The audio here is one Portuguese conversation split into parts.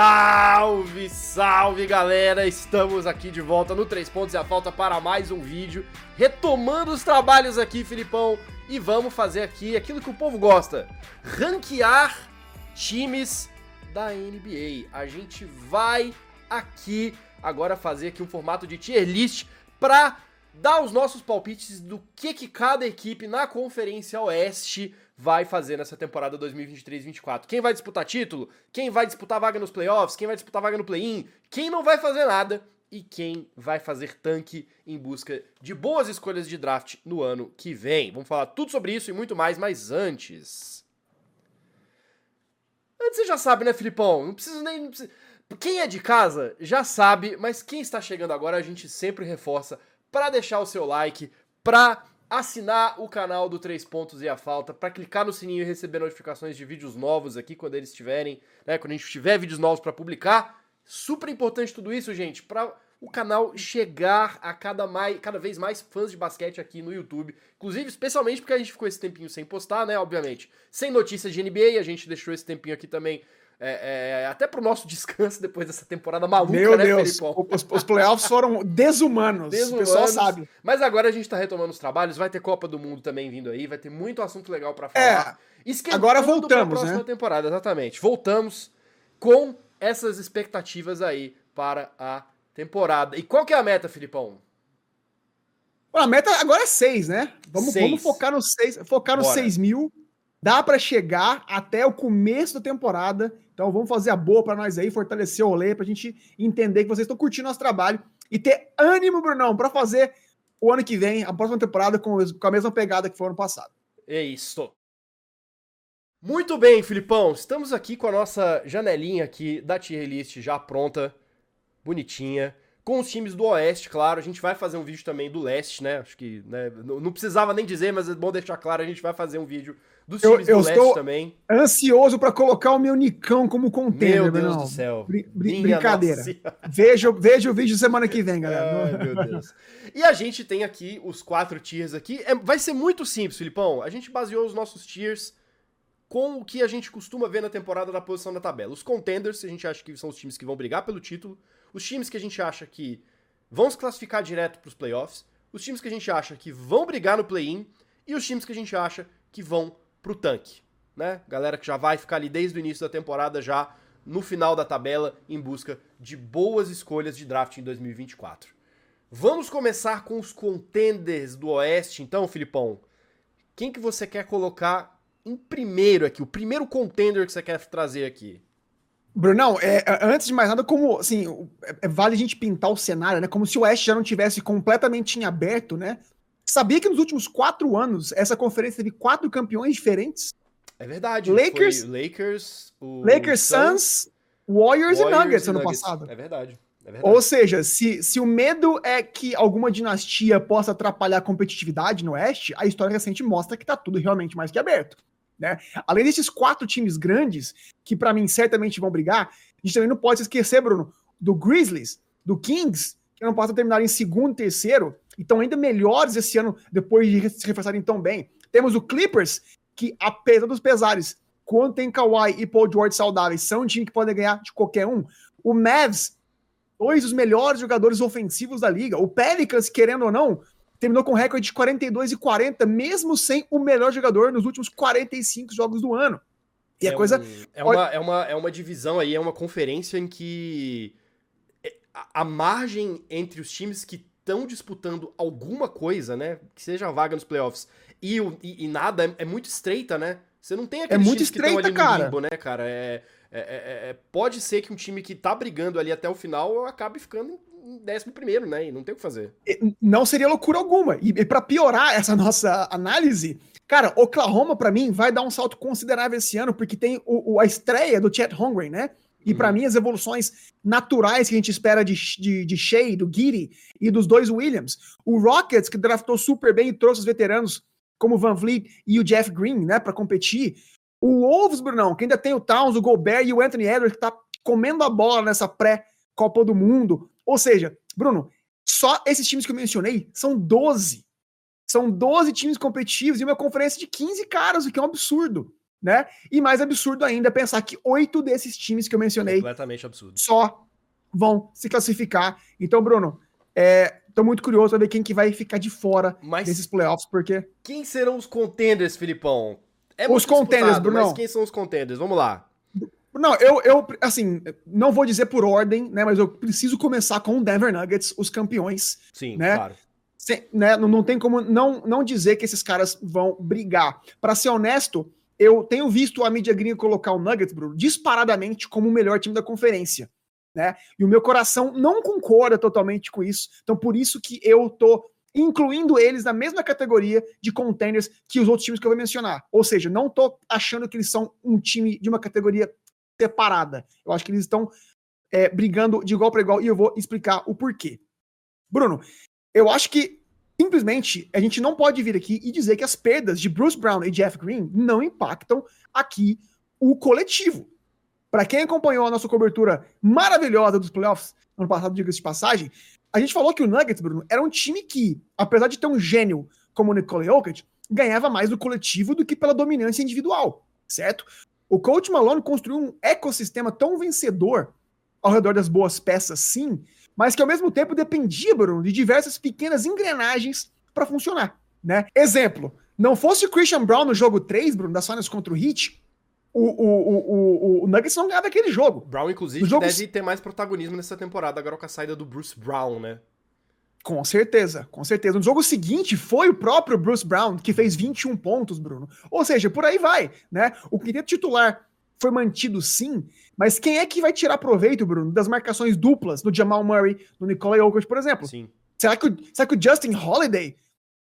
Salve, salve galera! Estamos aqui de volta no 3 Pontos e a Falta para mais um vídeo, retomando os trabalhos aqui, Filipão, e vamos fazer aqui aquilo que o povo gosta: ranquear times da NBA. A gente vai aqui agora fazer aqui um formato de tier list para dar os nossos palpites do que, que cada equipe na Conferência Oeste vai fazer nessa temporada 2023-24. Quem vai disputar título? Quem vai disputar vaga nos playoffs? Quem vai disputar vaga no play-in? Quem não vai fazer nada? E quem vai fazer tanque em busca de boas escolhas de draft no ano que vem? Vamos falar tudo sobre isso e muito mais, mas antes. Antes você já sabe, né, Filipão? Não preciso nem. Não precisa... Quem é de casa já sabe, mas quem está chegando agora a gente sempre reforça para deixar o seu like, para assinar o canal do Três Pontos e a Falta, para clicar no sininho e receber notificações de vídeos novos aqui quando eles estiverem, né, quando a gente tiver vídeos novos para publicar. Super importante tudo isso, gente, para o canal chegar a cada, mais, cada vez mais fãs de basquete aqui no YouTube. Inclusive, especialmente porque a gente ficou esse tempinho sem postar, né? Obviamente. Sem notícias de NBA, a gente deixou esse tempinho aqui também é, é, até pro nosso descanso depois dessa temporada maluca, Meu né, Deus, os, os, playoffs foram desumanos, desumanos, o pessoal sabe. Mas agora a gente tá retomando os trabalhos, vai ter Copa do Mundo também vindo aí, vai ter muito assunto legal para falar. É, agora voltamos, pra próxima né? temporada, exatamente. Voltamos com essas expectativas aí para a temporada. E qual que é a meta, Filipão? A meta agora é seis, né? Vamos, seis. vamos focar no seis, focar nos seis mil. Dá para chegar até o começo da temporada então vamos fazer a boa para nós aí, fortalecer o Olê, para a gente entender que vocês estão curtindo nosso trabalho e ter ânimo, Brunão, para fazer o ano que vem, a próxima temporada, com, a mesma pegada que foi ano passado. É isso. Muito bem, Filipão. Estamos aqui com a nossa janelinha aqui da tier list já pronta, bonitinha com os times do Oeste, claro. A gente vai fazer um vídeo também do Leste, né? Acho que né, não precisava nem dizer, mas é bom deixar claro, a gente vai fazer um vídeo dos times eu, eu do Leste também. Ansioso para colocar o meu Nicão como contender, Meu Deus do céu. Br br brincadeira. Veja, veja o vídeo semana que vem, galera. Ai, meu Deus. E a gente tem aqui os quatro tiers aqui. É, vai ser muito simples, Filipão. A gente baseou os nossos tiers com o que a gente costuma ver na temporada da posição da tabela. Os contenders, a gente acha que são os times que vão brigar pelo título os times que a gente acha que vão se classificar direto para os playoffs, os times que a gente acha que vão brigar no play-in e os times que a gente acha que vão pro tanque, né? Galera que já vai ficar ali desde o início da temporada já no final da tabela em busca de boas escolhas de draft em 2024. Vamos começar com os contenders do Oeste, então, Filipão. Quem que você quer colocar em primeiro aqui? O primeiro contender que você quer trazer aqui? Brunão, é, é, antes de mais nada, como assim, é, é, vale a gente pintar o cenário, né? Como se o Oeste já não tivesse completamente em aberto, né? Sabia que nos últimos quatro anos essa conferência teve quatro campeões diferentes? É verdade. Lakers, Lakers, Lakers, Suns, Warriors, Warriors, e Nuggets e ano Nuggets. passado. É verdade. É verdade. Ou seja, se, se o medo é que alguma dinastia possa atrapalhar a competitividade no Oeste, a história recente mostra que tá tudo realmente mais que aberto. Né? Além desses quatro times grandes, que para mim certamente vão brigar, a gente também não pode esquecer, Bruno, do Grizzlies, do Kings, que não possa terminar em segundo terceiro, e estão ainda melhores esse ano, depois de se reforçarem tão bem. Temos o Clippers, que apesar dos pesares, quando tem Kawhi e Paul George saudáveis, são um time que pode ganhar de qualquer um. O Mavs, dois dos melhores jogadores ofensivos da liga. O Pelicans, querendo ou não, terminou com recorde de 42 e 40, mesmo sem o melhor jogador nos últimos 45 jogos do ano. E é a coisa. Um, é, uma, é, uma, é uma divisão aí, é uma conferência em que a, a margem entre os times que estão disputando alguma coisa, né? Que seja a vaga nos playoffs e, e, e nada, é, é, muito estreita, né? Você não tem aqueles é muito estreita, que estão ali no limbo, né, cara? É, é, é, é, pode ser que um time que tá brigando ali até o final acabe ficando décimo primeiro, né? E não tem o que fazer. Não seria loucura alguma. E, e para piorar essa nossa análise, cara, Oklahoma para mim vai dar um salto considerável esse ano porque tem o, o a estreia do Chet Holmgren, né? E para uhum. mim as evoluções naturais que a gente espera de, de, de Shea, do Giddy e dos dois Williams. O Rockets que draftou super bem e trouxe os veteranos como o Van Vliet e o Jeff Green, né, para competir. O Wolves, Brunão, que ainda tem o Towns, o Gobert e o Anthony Edwards que tá comendo a bola nessa pré-Copa do Mundo. Ou seja, Bruno, só esses times que eu mencionei são 12. São 12 times competitivos e uma conferência de 15 caras, o que é um absurdo. Né? E mais absurdo ainda pensar que oito desses times que eu mencionei Completamente absurdo. só vão se classificar. Então, Bruno, é, tô muito curioso pra ver quem que vai ficar de fora Mas desses playoffs, porque quem serão os contenders, Filipão? É Os contenders, Brunão. Mas quem são os contenders? Vamos lá. Não, eu, eu, assim, não vou dizer por ordem, né? Mas eu preciso começar com o Denver Nuggets, os campeões. Sim, Né? claro. Sem- né, não, não tem como não, não dizer que esses caras vão brigar. Pra ser honesto, eu tenho visto a mídia gringa colocar o Nuggets, Bruno, disparadamente como o melhor time da conferência. Né? E o meu coração não concorda totalmente com isso. Então, por isso que eu tô incluindo eles na mesma categoria de contenders que os outros times que eu vou mencionar. Ou seja, não tô achando que eles são um time de uma categoria separada. Eu acho que eles estão é, brigando de igual para igual e eu vou explicar o porquê. Bruno, eu acho que simplesmente a gente não pode vir aqui e dizer que as perdas de Bruce Brown e Jeff Green não impactam aqui o coletivo. Para quem acompanhou a nossa cobertura maravilhosa dos playoffs ano passado, diga-se de passagem, a gente falou que o Nuggets, Bruno, era um time que, apesar de ter um gênio como o Nikola Jokic, ganhava mais do coletivo do que pela dominância individual, certo? O coach Malone construiu um ecossistema tão vencedor ao redor das boas peças, sim, mas que ao mesmo tempo dependia, Bruno, de diversas pequenas engrenagens para funcionar, né? Exemplo, não fosse o Christian Brown no jogo 3, Bruno, das finals contra o Heat, o, o, o, o, Nuggets não ganhava aquele jogo. Brown, inclusive, jogo- deve ter mais protagonismo nessa temporada, agora com a saída do Bruce Brown, né? Com certeza, com certeza. No jogo seguinte foi o próprio Bruce Brown que fez 21 pontos, Bruno. Ou seja, por aí vai, né? O quinteto titular foi mantido sim, mas quem é que vai tirar proveito, Bruno, das marcações duplas do Jamal Murray, do Nikola Jokic, por exemplo? Sim. Será que, o, será que o Justin Holiday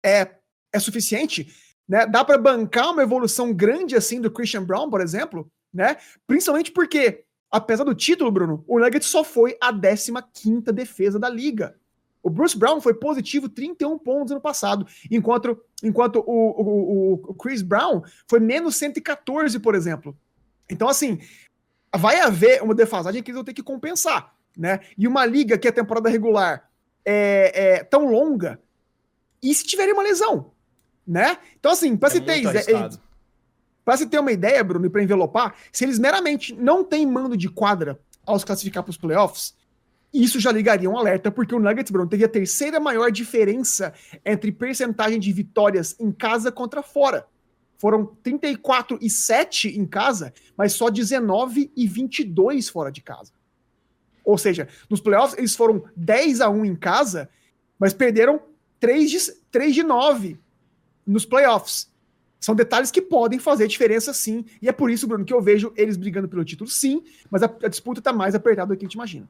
é, é suficiente? Né? Dá para bancar uma evolução grande assim do Christian Brown, por exemplo? Né? Principalmente porque, apesar do título, Bruno, o Nuggets só foi a 15ª defesa da liga. O Bruce Brown foi positivo 31 pontos ano passado, enquanto, enquanto o, o, o- o Chris Brown foi menos 114, por exemplo. Então, assim, vai haver uma defasagem que eles vão ter que compensar, né? E uma liga que a temporada regular é, é tão longa, e se tiverem uma lesão, né? Então, assim, para É se ter. Pra se ter uma ideia, Bruno, e pra envelopar, se eles meramente não têm mando de quadra ao se classificar para os playoffs, isso já ligaria um alerta, porque o Nuggets, Bruno, teria a terceira maior diferença entre percentagem de vitórias em casa contra fora. Foram 34 e 7 em casa, mas só 19 e 22 fora de casa. Ou seja, nos playoffs eles foram 10 a 1 em casa, mas perderam 3 de, 3 de 9 nos playoffs. São detalhes que podem fazer diferença sim, e é por isso, Bruno, que eu vejo eles brigando pelo título sim, mas a, a disputa tá mais apertada do que a gente imagina.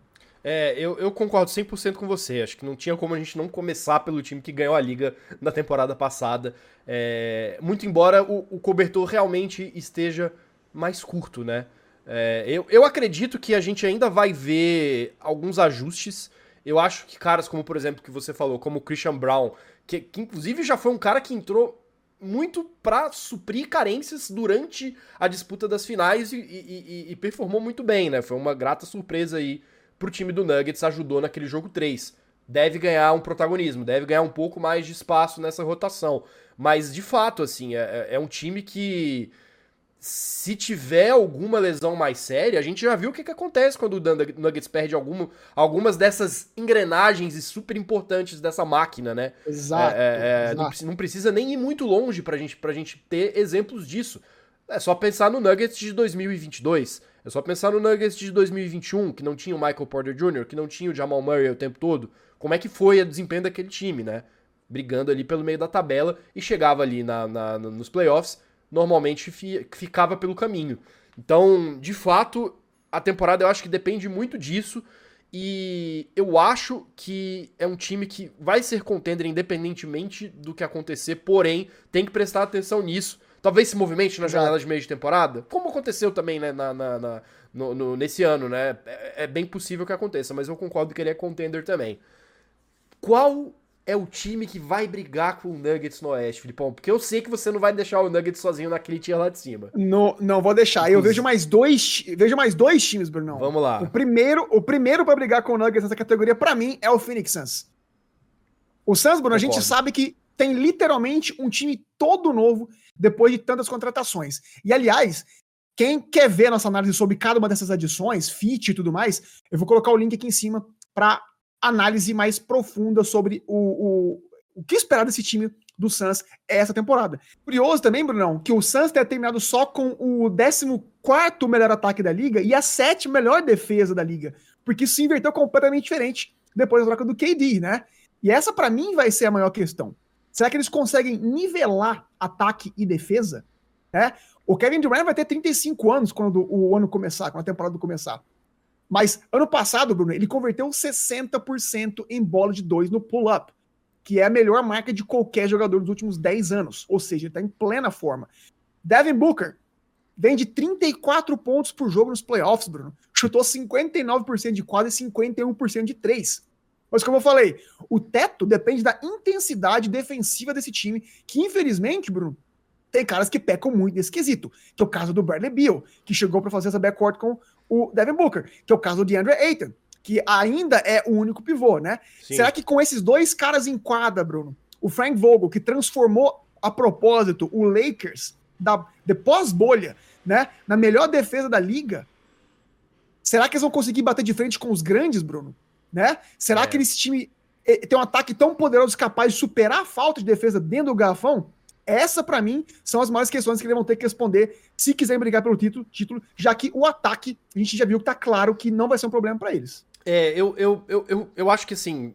É, eu, eu concordo 100% com você. Acho que não tinha como a gente não começar pelo time que ganhou a liga na temporada passada. É, muito embora o, o cobertor realmente esteja mais curto, né? É, eu, eu acredito que a gente ainda vai ver alguns ajustes. Eu acho que caras como, por exemplo, que você falou, como o Christian Brown, que, que inclusive já foi um cara que entrou muito pra suprir carências durante a disputa das finais e, e- e- e performou muito bem, né? Foi uma grata surpresa aí pro time do Nuggets, ajudou naquele jogo 3. Deve ganhar um protagonismo, deve ganhar um pouco mais de espaço nessa rotação. Mas, de fato, assim, é, é um time que, se tiver alguma lesão mais séria, a gente já viu o que, que acontece quando o Nug- Nuggets perde alguma, algumas dessas engrenagens e super importantes dessa máquina, né? Exato. É, é, é, não, exato. preci- não precisa nem ir muito longe pra gente, pra gente ter exemplos disso. É só pensar no Nuggets de 2022. É só pensar no Nuggets de 2021, que não tinha o Michael Porter Jr., que não tinha o Jamal Murray o tempo todo. Como é que foi o desempenho daquele time, né? Brigando ali pelo meio da tabela e chegava ali na, na- no- nos playoffs, normalmente fi- ficava pelo caminho. Então, de fato, a temporada eu acho que depende muito disso. E eu acho que é um time que vai ser contender independentemente do que acontecer, porém, tem que prestar atenção nisso. Talvez se movimente na janela de meio de temporada, como aconteceu também né, na, na- na- no- no- nesse ano, né? É, é bem possível que aconteça, mas eu concordo que ele é contender também. Qual é o time que vai brigar com o Nuggets no Oeste, Filipão? Porque eu sei que você não vai deixar o Nuggets sozinho naquele tier lá de cima. No- não vou deixar. Eu vejo mais dois, vejo mais dois times, Brunão. Vamos O lá. primeiro, o primeiro para brigar com o Nuggets nessa categoria, pra mim, é o Phoenix Suns. O Suns, Bruno, a gente sabe que tem literalmente um time todo novo depois de tantas contratações. E aliás, quem quer ver nossa análise sobre cada uma dessas adições, fit e tudo mais, eu vou colocar o link aqui em cima para análise mais profunda sobre o, o, o que esperar desse time do Suns essa temporada. Curioso também, Brunão, que o Suns tenha terminado só com o 14 melhor ataque da liga e a sétima melhor defesa da liga, porque isso se inverteu completamente diferente depois da troca do KD, né? E essa para mim vai ser a maior questão. Será que eles conseguem nivelar ataque e defesa? É? O Kevin Durant vai ter 35 anos quando o ano começar, quando a temporada começar. Mas ano passado, Bruno, ele converteu 60% em bola de dois no pull-up que é a melhor marca de qualquer jogador dos últimos 10 anos. Ou seja, ele está em plena forma. Devin Booker vem de 34 pontos por jogo nos playoffs, Bruno. Chutou 59% de quadra e 51% de três. Mas como eu falei, o teto depende da intensidade defensiva desse time, que infelizmente, Bruno, tem caras que pecam muito desse quesito, que é o caso do Bradley Beal, que chegou para fazer essa backcourt com o Devin Booker, que é o caso do DeAndre Ayton, que ainda é o único pivô, né? Sim. Será que com esses dois caras em quadra, Bruno, o Frank Vogel, que transformou a propósito o Lakers da, de pós-bolha, né, na melhor defesa da liga, será que eles vão conseguir bater de frente com os grandes, Bruno? Né? Será é. que esse time eh, tem um ataque tão poderoso capaz de superar a falta de defesa dentro do garrafão? Essa, para mim, são as maiores questões que eles vão ter que responder se quiserem brigar pelo título, título, já que o ataque, a gente já viu que tá claro que não vai ser um problema para eles. É, eu, eu, eu, eu, eu acho que assim.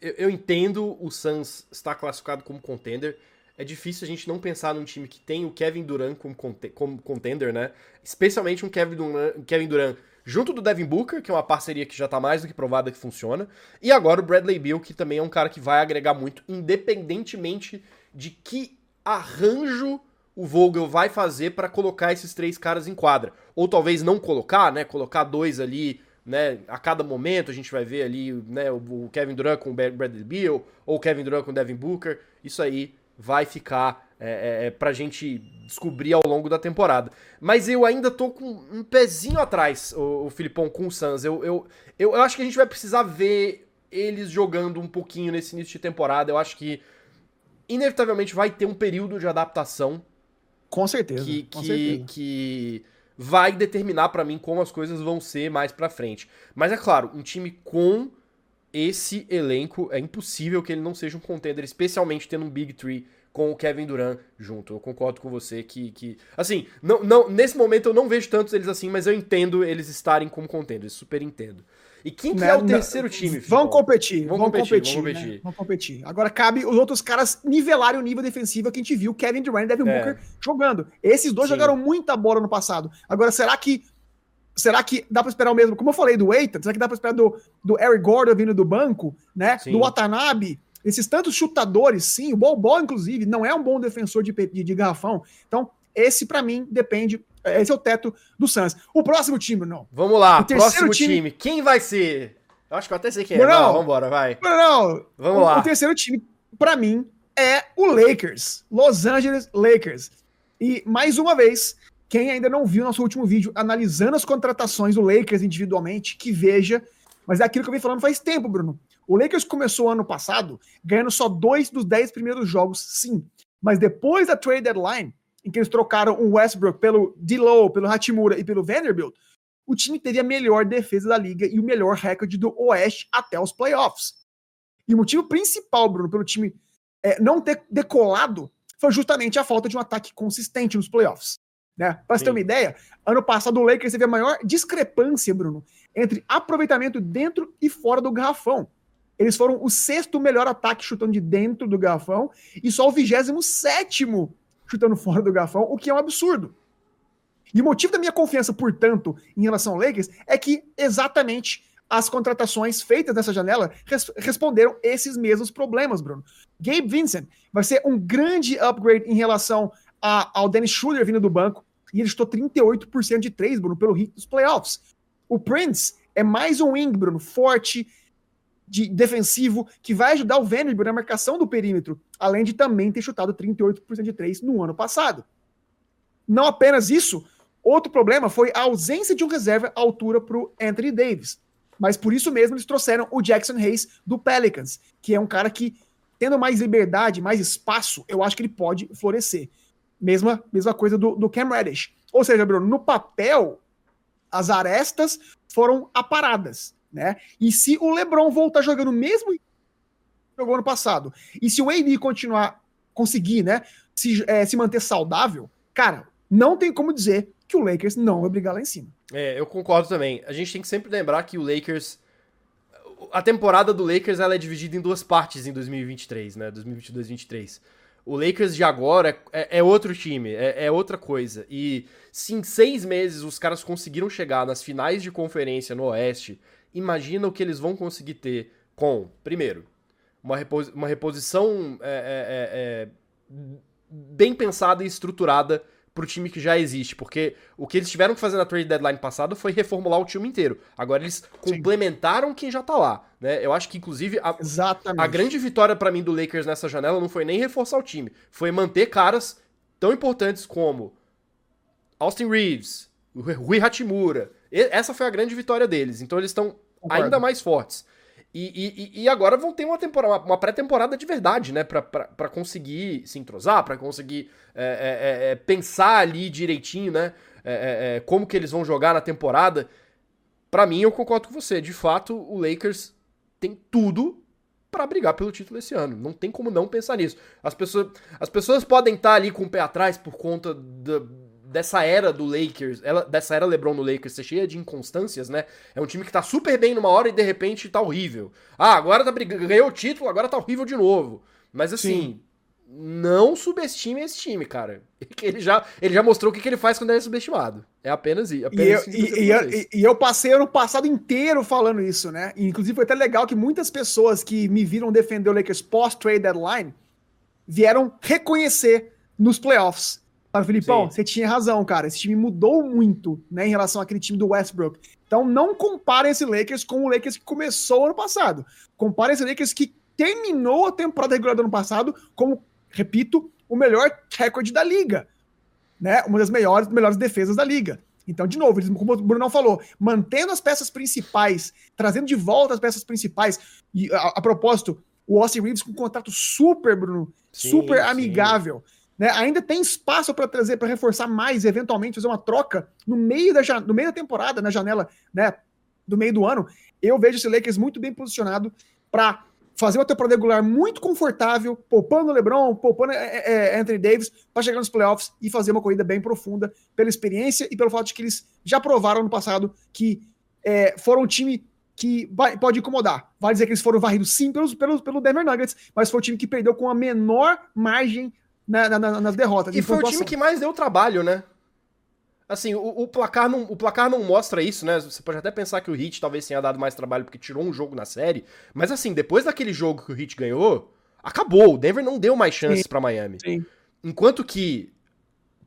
Eu, eu entendo o Suns estar classificado como contender. É difícil a gente não pensar num time que tem o Kevin Durant como, como contender, né? Especialmente um Kevin Durant, Kevin Durant junto do Devin Booker, que é uma parceria que já tá mais do que provada que funciona, e agora o Bradley Beal, que também é um cara que vai agregar muito, independentemente de que arranjo o Vogel vai fazer para colocar esses três caras em quadra. Ou talvez não colocar, né? Colocar dois ali né, a cada momento a gente vai ver ali né, o Kevin Durant com o Bradley Beal ou o Kevin Durant com o Devin Booker. Isso aí vai ficar é, é, é, pra gente descobrir ao longo da temporada. Mas eu ainda tô com um pezinho atrás, o, o Filipão, com o Suns. Eu, eu, eu, eu acho que a gente vai precisar ver eles jogando um pouquinho nesse início de temporada. Eu acho que inevitavelmente vai ter um período de adaptação. Com certeza. Que, com que, certeza. que vai determinar para mim como as coisas vão ser mais para frente. Mas é claro, um time com esse elenco é impossível que ele não seja um contender, especialmente tendo um Big Three com o Kevin Durant junto. Eu concordo com você que, que assim, não, não, nesse momento eu não vejo tantos eles assim, mas eu entendo eles estarem como contenders, super entendo. E quem que é o terceiro time? Vão competir, vão competir, competir, vão competir. Né? Vão competir. Agora cabe os outros caras nivelarem o nível defensivo que a gente viu Kevin Durant e Devin é. Booker jogando. Esses dois Sim. jogaram muita bola no passado. Agora, será que será que dá para esperar o mesmo? Como eu falei do Eitan, será que dá para esperar do, do Eric Gordon vindo do banco, né? Sim. Do Watanabe? Esses tantos chutadores, sim, o Bol Bol, inclusive, não é um bom defensor de, de, de garrafão. Então, esse, para mim, depende esse é o teto do Suns. O próximo time, não. Vamos lá, o próximo time. time. Quem vai ser? Eu acho que eu até sei quem é. Não, vamos embora, vai. Não, vamos o, lá. O terceiro time, para mim, é o Lakers. Los Angeles Lakers. E, mais uma vez, quem ainda não viu nosso último vídeo analisando as contratações do Lakers individualmente, que veja. Mas é aquilo que eu vim falando faz tempo, Bruno. O Lakers começou ano passado ganhando só dois dos dez primeiros jogos, sim. Mas depois da trade deadline, em que eles trocaram o Westbrook pelo D'Lo, pelo Hachimura e pelo Vanderbilt, o time teve a melhor defesa da liga e o melhor recorde do Oeste até os playoffs. E o motivo principal, Bruno, pelo time é, não ter decolado foi justamente a falta de um ataque consistente nos playoffs. Né? Para você ter uma ideia, ano passado o Lakers teve a maior discrepância, Bruno, entre aproveitamento dentro e fora do garrafão. Eles foram o sexto melhor ataque chutando de dentro do garrafão e só o vigésimo sétimo chutando fora do garrafão, o que é um absurdo. E o motivo da minha confiança, portanto, em relação ao Lakers é que exatamente as contratações feitas nessa janela res responderam esses mesmos problemas, Bruno. Gabe Vincent vai ser um grande upgrade em relação a, ao Dennis Schroeder vindo do banco, e ele estou 38% de 3, Bruno, pelo hit dos playoffs. O Prince é mais um wing, Bruno, forte, de defensivo que vai ajudar o Vanderbilt na marcação do perímetro, além de também ter chutado 38% de 3 no ano passado. Não apenas isso, outro problema foi a ausência de um reserva à altura para o Anthony Davis. Mas por isso mesmo eles trouxeram o Jackson Hayes do Pelicans, que é um cara que tendo mais liberdade, mais espaço, eu acho que ele pode florescer. Mesma, mesma coisa do, do Cam Reddish. Ou seja, Bruno, no papel, as arestas foram aparadas, né? E se o LeBron voltar jogando mesmo jogou ano passado, e se o AD continuar, conseguir, né, se, é, se manter saudável, cara, não tem como dizer que o Lakers não vai brigar lá em cima. É, eu concordo também. A gente tem que sempre lembrar que o Lakers a temporada do Lakers ela é dividida em duas partes em 2023, né? 2022-2023. O Lakers de agora é, é outro time, é, é, outra coisa. E se em seis meses os caras conseguiram chegar nas finais de conferência no Oeste, imagina o que eles vão conseguir ter com, primeiro, uma, repos uma reposição é, é, é, é bem pensada e estruturada pro time que já existe, porque o que eles tiveram que fazer na trade deadline passado foi reformular o time inteiro. Agora eles complementaram Sim. quem já tá lá, né? Eu acho que inclusive a, a grande vitória para mim do Lakers nessa janela não foi nem reforçar o time, foi manter caras tão importantes como Austin Reeves, Rui Hachimura. Essa foi a grande vitória deles. Então eles estão ainda mais fortes. E, e, e, agora vão ter uma temporada, uma pré-temporada de verdade, né? Pra, pra, pra conseguir se entrosar, para conseguir é, é, é, é, pensar ali direitinho, né? É, é, como que eles vão jogar na temporada. Para mim, eu concordo com você. De fato, o Lakers tem tudo para brigar pelo título esse ano. Não tem como não pensar nisso. As pessoas, as pessoas podem estar ali com o pé atrás por conta da dessa era do Lakers, ela, dessa era LeBron no Lakers ser cheia de inconstâncias, né? É um time que tá super bem numa hora e de repente tá horrível. Ah, agora tá brigando, ganhou o título, agora tá horrível de novo. Mas assim, Sim. não subestime esse time, cara. Ele já, ele já mostrou o que, que ele faz quando é subestimado. É apenas, apenas e, eu, e, e, eu, e, eu passei ano passado inteiro falando isso, né? inclusive foi até legal que muitas pessoas que me viram defender o Lakers pós-trade deadline vieram reconhecer nos playoffs para o Filipão, Sim. você tinha razão, cara. Esse time mudou muito, né, em relação àquele time do Westbrook. Então não compare esse Lakers com o Lakers que começou ano passado. Compare esse Lakers que terminou a temporada regular do ano passado como, repito, o melhor recorde da liga. Né? Uma das melhores, melhores defesas da liga. Então, de novo, como o Bruno falou, mantendo as peças principais, trazendo de volta as peças principais. E a, a propósito, o Austin Reeves com um contrato super, Bruno, sim, super amigável. Sim. Né? Ainda tem espaço para trazer, para reforçar mais, eventualmente fazer uma troca no meio da, no meio da temporada, na janela né, do meio do ano. Eu vejo esse Lakers muito bem posicionado para fazer uma temporada regular muito confortável, poupando o LeBron, poupando é, é, é Anthony Davis, para chegar nos playoffs e fazer uma corrida bem profunda pela experiência e pelo fato de que eles já provaram no passado que é, foram um time que vai, pode incomodar. Vai dizer que eles foram varridos sim pelos, pelo, pelo Denver Nuggets, mas foi o time que perdeu com a menor margem na, na, nas derrotas. E foi pontuação. o time que mais deu trabalho, né? Assim, o, o, placar não, o placar não mostra isso, né? Você pode até pensar que o Heat talvez tenha dado mais trabalho porque tirou um jogo na série. Mas assim, depois daquele jogo que o Heat ganhou, acabou. O Denver não deu mais chances para Miami. Sim. Enquanto que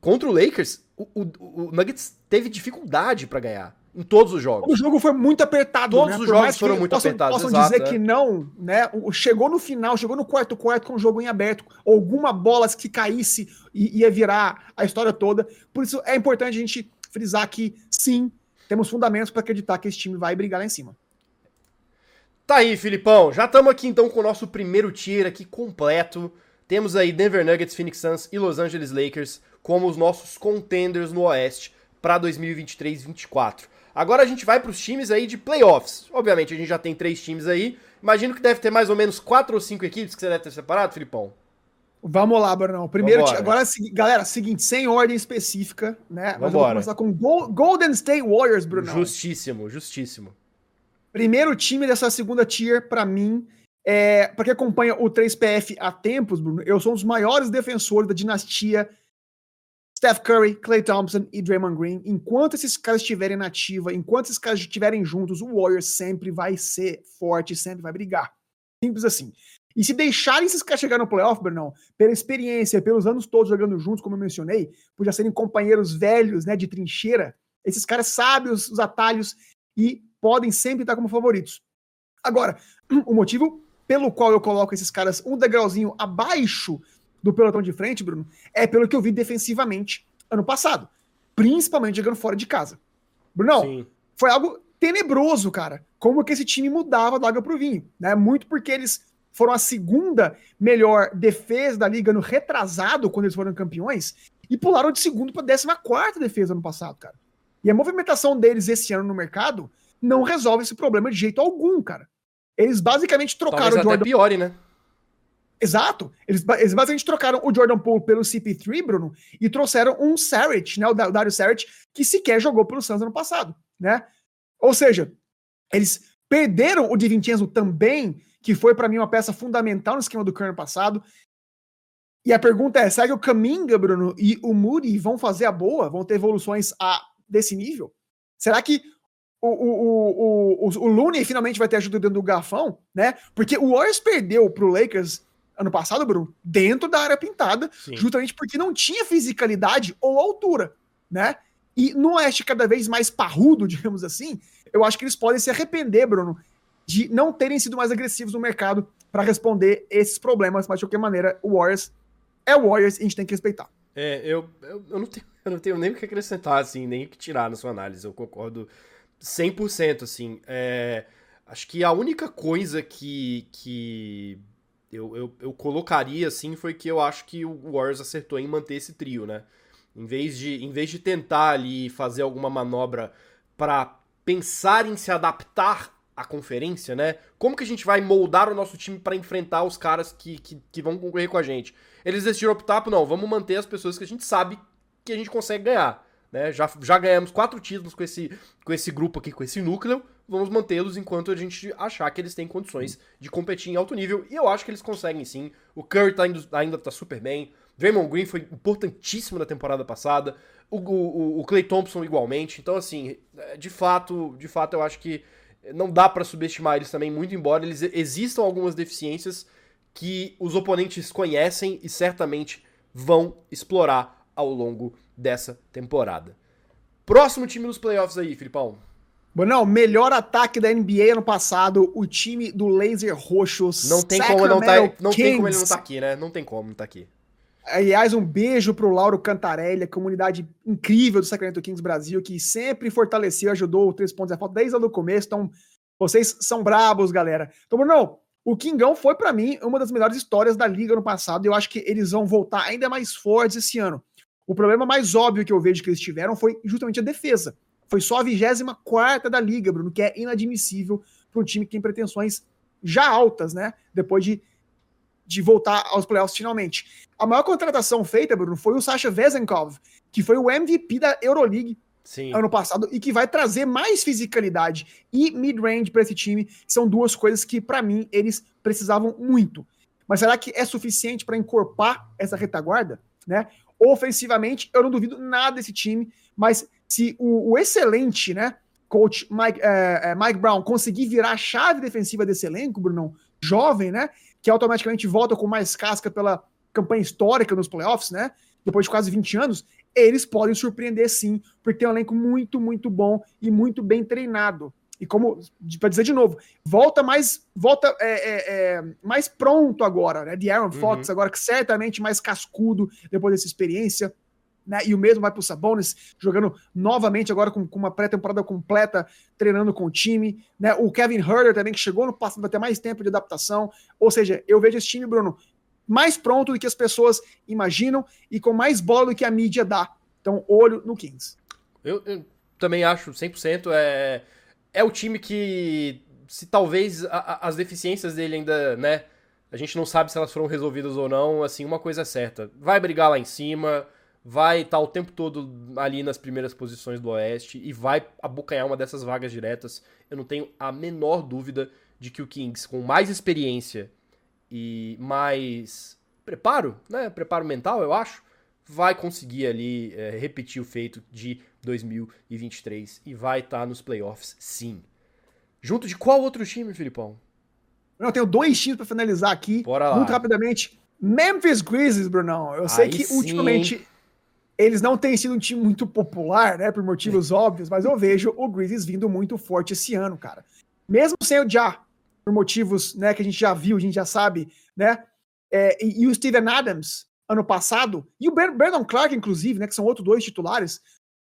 contra o Lakers, o, o, o Nuggets teve dificuldade para ganhar. Em todos os jogos. O jogo foi muito apertado. Todos né? os jogos foram muito possam, apertados. Possam exato, dizer é. que não, né? Chegou no final, chegou no quarto quarto com o jogo em aberto, alguma bola que caísse e ia virar a história toda. Por isso é importante a gente frisar que sim, temos fundamentos para acreditar que esse time vai brigar lá em cima. Tá aí, Filipão. Já estamos aqui então com o nosso primeiro tier aqui completo. Temos aí Denver Nuggets, Phoenix Suns e Los Angeles Lakers como os nossos contenders no Oeste para 2023-24. Agora a gente vai para os times aí de playoffs. Obviamente, a gente já tem três times aí. Imagino que deve ter mais ou menos quatro ou cinco equipes que você deve ter separado, Filipão. Vamos lá, Brunão. Primeiro, agora, galera, seguinte, sem ordem específica, né? Vamos vamos começar com Golden State Warriors, Brunão. Justíssimo, justíssimo. Primeiro time dessa segunda tier, para mim, é, para quem acompanha o 3PF há tempos, Bruno, eu sou um dos maiores defensores da dinastia Steph Curry, Clay Thompson e Draymond Green, enquanto esses caras estiverem na ativa, enquanto esses caras estiverem juntos, o Warriors sempre vai ser forte, sempre vai brigar. Simples assim. E se deixarem esses caras chegar no playoff, Bernão, pela experiência, pelos anos todos jogando juntos, como eu mencionei, por já serem companheiros velhos, né, de trincheira, esses caras sabem os, os atalhos e podem sempre estar como favoritos. Agora, o motivo pelo qual eu coloco esses caras um degrauzinho abaixo do pelotão de frente, Bruno, é pelo que eu vi defensivamente ano passado. Principalmente jogando fora de casa. Brunão, Sim. foi algo tenebroso, cara. Como que esse time mudava da água pro vinho, né? Muito porque eles foram a segunda melhor defesa da liga no retrasado, quando eles foram campeões, e pularam de segundo para décima quarta defesa no passado, cara. E a movimentação deles esse ano no mercado não resolve esse problema de jeito algum, cara. Eles basicamente trocaram Talvez o Jordan... piore, né? Exato. Eles, eles basicamente trocaram o Jordan Poole pelo CP3, Bruno, e trouxeram um Saric, né, o Dario Saric, que sequer jogou pelo Suns ano passado, né? Ou seja, eles perderam o Di também, que foi para mim uma peça fundamental no esquema do Curry passado. E a pergunta é, será que o Kaminga, Bruno, e o Moody vão fazer a boa? Vão ter evoluções a, desse nível? Será que o, o, o, o, o Looney finalmente vai ter ajuda dentro do garfão, né? Porque o Warriors perdeu pro Lakers ano passado, Bruno, dentro da área pintada, Sim. justamente porque não tinha fisicalidade ou altura, né? E no Oeste cada vez mais parrudo, digamos assim, eu acho que eles podem se arrepender, Bruno, de não terem sido mais agressivos no mercado para responder esses problemas, mas de qualquer maneira, o Warriors é o Warriors e a gente tem que respeitar. É, eu, eu, eu, não, tenho, eu não tenho nem o que acrescentar, assim, nem o que tirar na sua análise, eu concordo 100%, assim, é, acho que a única coisa que, que eu, eu, eu colocaria assim foi que eu acho que o Warriors acertou em manter esse trio, né? Em vez de, em vez de tentar ali fazer alguma manobra para pensar em se adaptar à conferência, né? Como que a gente vai moldar o nosso time para enfrentar os caras que, que, que, vão concorrer com a gente? Eles decidiram optar por não, vamos manter as pessoas que a gente sabe que a gente consegue ganhar. Né? Já, já ganhamos quatro títulos com esse, com esse grupo aqui, com esse núcleo. Vamos mantê-los enquanto a gente achar que eles têm condições de competir em alto nível. E eu acho que eles conseguem sim. O Curry tá indo, ainda tá super bem. Draymond Green foi importantíssimo na temporada passada. O, o, o Clay Thompson igualmente. Então, assim, é, de fato, de fato, eu acho que não dá para subestimar eles também, muito embora eles existam algumas deficiências que os oponentes conhecem e certamente vão explorar ao longo dessa temporada. Próximo time nos playoffs aí, Filipão. Não, melhor ataque da NBA ano passado, o time do Laser Roxo. Não tem como não tá, não tem como ele não tá aqui, né? Não tem como não tá aqui. Aliás, um beijo pro Lauro Cantarelli, a comunidade incrível do Sacramento Kings Brasil, que sempre fortaleceu, ajudou o Três Pontos a Falta desde o começo. Então, vocês são brabos, galera. Então, Bruno, o Kingão foi para mim uma das melhores histórias da liga no passado. E eu acho que eles vão voltar ainda mais fortes esse ano. O problema mais óbvio que eu vejo que eles tiveram foi justamente a defesa. Foi só a 24 da liga, Bruno, que é inadmissível para um time que tem pretensões já altas, né? Depois de, de voltar aos playoffs finalmente. A maior contratação feita, Bruno, foi o Sasha Vezenkov, que foi o MVP da Euroleague Sim. ano passado e que vai trazer mais fisicalidade e mid-range para esse time, que são duas coisas que, para mim, eles precisavam muito. Mas será que é suficiente para encorpar essa retaguarda? Né? Ofensivamente, eu não duvido nada desse time, mas se o, o excelente, né, coach Mike, é, é, Mike Brown conseguir virar a chave defensiva desse elenco, Bruno, jovem, né, que automaticamente volta com mais casca pela campanha histórica nos playoffs, né, depois de quase 20 anos, eles podem surpreender sim, porque tem um elenco muito, muito bom e muito bem treinado. E como, para dizer de novo, volta mais volta é, é, é, mais pronto agora, né? De Aaron Fox, uhum. agora que certamente mais cascudo depois dessa experiência. Né? E o mesmo vai para o Sabonis, jogando novamente agora com, com uma pré-temporada completa, treinando com o time. Né? O Kevin Herter também, que chegou no passado até mais tempo de adaptação. Ou seja, eu vejo esse time, Bruno, mais pronto do que as pessoas imaginam e com mais bola do que a mídia dá. Então, olho no Kings. Eu, eu também acho 100%. É é o time que, se talvez a, a, as deficiências dele ainda, né? A gente não sabe se elas foram resolvidas ou não. Assim, uma coisa é certa: vai brigar lá em cima, vai estar tá o tempo todo ali nas primeiras posições do Oeste e vai abocanhar uma dessas vagas diretas. Eu não tenho a menor dúvida de que o Kings, com mais experiência e mais preparo, né? Preparo mental, eu acho, vai conseguir ali é, repetir o feito de 2023 e vai estar tá nos playoffs sim. Junto de qual outro time, Filipão? Eu tenho dois times para finalizar aqui. Bora lá. Muito rapidamente. Memphis Grizzlies, Brunão. Eu sei Aí que sim, ultimamente hein? Eles não têm sido um time muito popular, né, por motivos óbvios, mas eu vejo o Grizzlies vindo muito forte esse ano, cara. Mesmo sem o Ja, por motivos, né, que a gente já viu, a gente já sabe, né? É, e, e, o Steven Adams, ano passado, e o Brandon Clark, inclusive, né, que são outros dois titulares,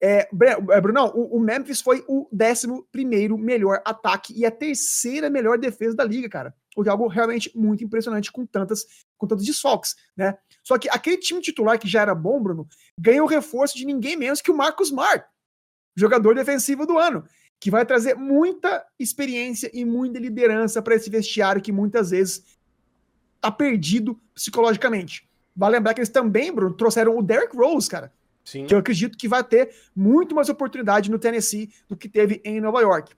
é, é, Brunão, o, o, Memphis foi o 11 melhor ataque e a terceira melhor defesa da liga, cara. o que é algo realmente muito impressionante com tantas com tantos desfalques, né? Só que aquele time titular que já era bom, Bruno, ganhou o reforço de ninguém menos que o Marcos Smart, jogador defensivo do ano, que vai trazer muita experiência e muita liderança para esse vestiário que muitas vezes tá perdido psicologicamente. Vale lembrar que eles também, Bruno, trouxeram o Derrick Rose, cara. Sim. Que eu acredito que vai ter muito mais oportunidade no Tennessee do que teve em Nova York.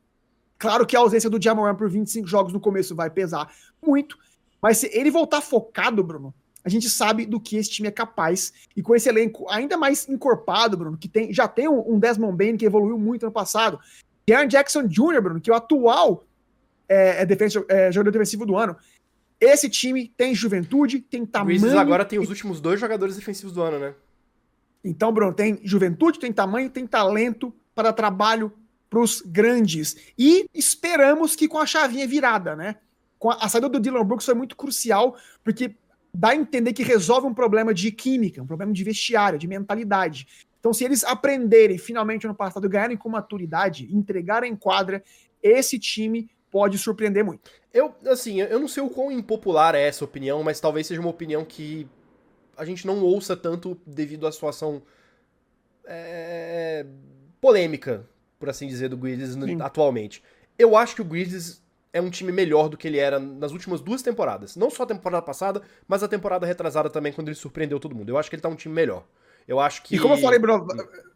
Claro que a ausência do Jamoran por 25 jogos no começo vai pesar muito, mas se ele voltar focado, Bruno, a gente sabe do que esse time é capaz. E com esse elenco ainda mais encorpado, Bruno, que tem, já tem um, Desmond Bain que evoluiu muito no passado. Aaron Jackson Jr., Bruno, que é o atual é, é, defensa, é, jogador defensivo do ano. Esse time tem juventude, tem tamanho. O agora tem os últimos dois jogadores defensivos do ano, né? Então, Bruno, tem juventude, tem tamanho, tem talento para trabalho para os grandes. E esperamos que com a chavinha virada, né? A saída do Dylan Brooks foi muito crucial, porque dá a entender que resolve um problema de química, um problema de vestiário, de mentalidade. Então, se eles aprenderem finalmente no passado, ganharem com maturidade, entregarem em quadra, esse time pode surpreender muito. Eu, assim, eu não sei o quão impopular é essa opinião, mas talvez seja uma opinião que a gente não ouça tanto devido à situação é, polêmica, por assim dizer, do Grizzlies Sim. atualmente. Eu acho que o Grizzlies é um time melhor do que ele era nas últimas duas temporadas. Não só a temporada passada, mas a temporada retrasada também, quando ele surpreendeu todo mundo. Eu acho que ele tá um time melhor. Eu acho que. E como eu falei, Bruno,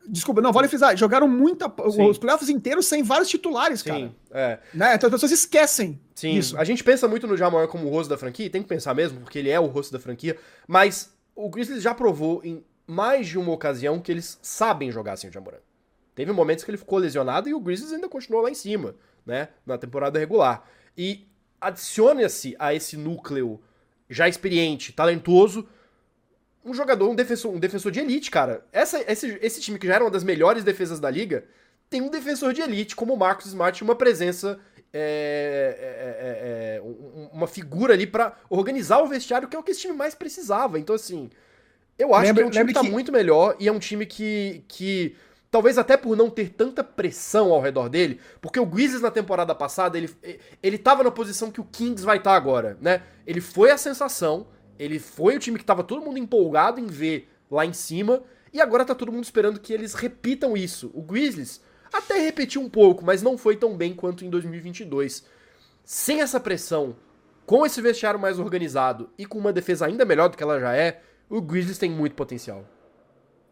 desculpa, não, vale frisar, jogaram muita. Sim. Os playoffs inteiros sem vários titulares, Sim, cara. É. Né? Então as pessoas esquecem. Sim. Isso. A gente pensa muito no Jamoran como o rosto da franquia, tem que pensar mesmo, porque ele é o rosto da franquia, mas o Grizzlies já provou em mais de uma ocasião que eles sabem jogar sem o Jamoran. Teve momentos que ele ficou lesionado e o Grizzlies ainda continuou lá em cima, né? Na temporada regular. E adiciona-se a esse núcleo já experiente, talentoso, um jogador, um defensor, um defensor de elite, cara. Essa, esse, esse time que já era uma das melhores defesas da liga, tem um defensor de elite como o Marcos Smart, uma presença, é, é, é, é uma figura ali para organizar o vestiário, que é o que esse time mais precisava. Então, assim, eu acho lembra, que é um time que tá muito melhor e é um time que, que talvez até por não ter tanta pressão ao redor dele, porque o Grizzlies na temporada passada, ele, ele tava na posição que o Kings vai estar tá agora, né? Ele foi a sensação, ele foi o time que tava todo mundo empolgado em ver lá em cima, e agora tá todo mundo esperando que eles repitam isso. O Grizzlies até repetiu um pouco, mas não foi tão bem quanto em 2022. Sem essa pressão, com esse vestiário mais organizado e com uma defesa ainda melhor do que ela já é, o Grizzlies tem muito potencial.